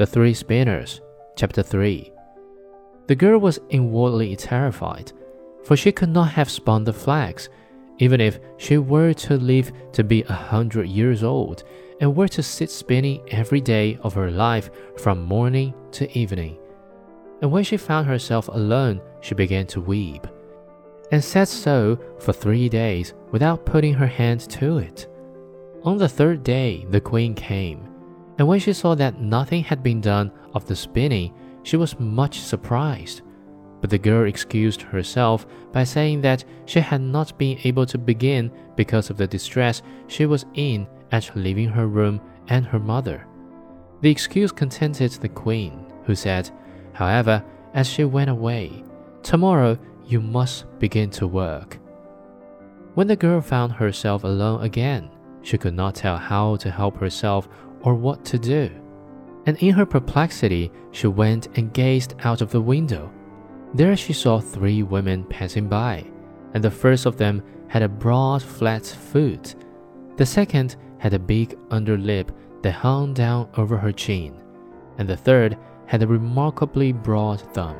The Three Spinners, Chapter 3. The girl was inwardly terrified, for she could not have spun the flax, even if she were to live to be a hundred years old and were to sit spinning every day of her life from morning to evening. And when she found herself alone, she began to weep, and sat so for three days without putting her hand to it. On the third day, the queen came and when she saw that nothing had been done of the spinning, she was much surprised. But the girl excused herself by saying that she had not been able to begin because of the distress she was in at leaving her room and her mother. The excuse contented the queen, who said, however, as she went away, Tomorrow you must begin to work. When the girl found herself alone again, she could not tell how to help herself or what to do. And in her perplexity, she went and gazed out of the window. There she saw three women passing by, and the first of them had a broad, flat foot. The second had a big underlip that hung down over her chin, and the third had a remarkably broad thumb.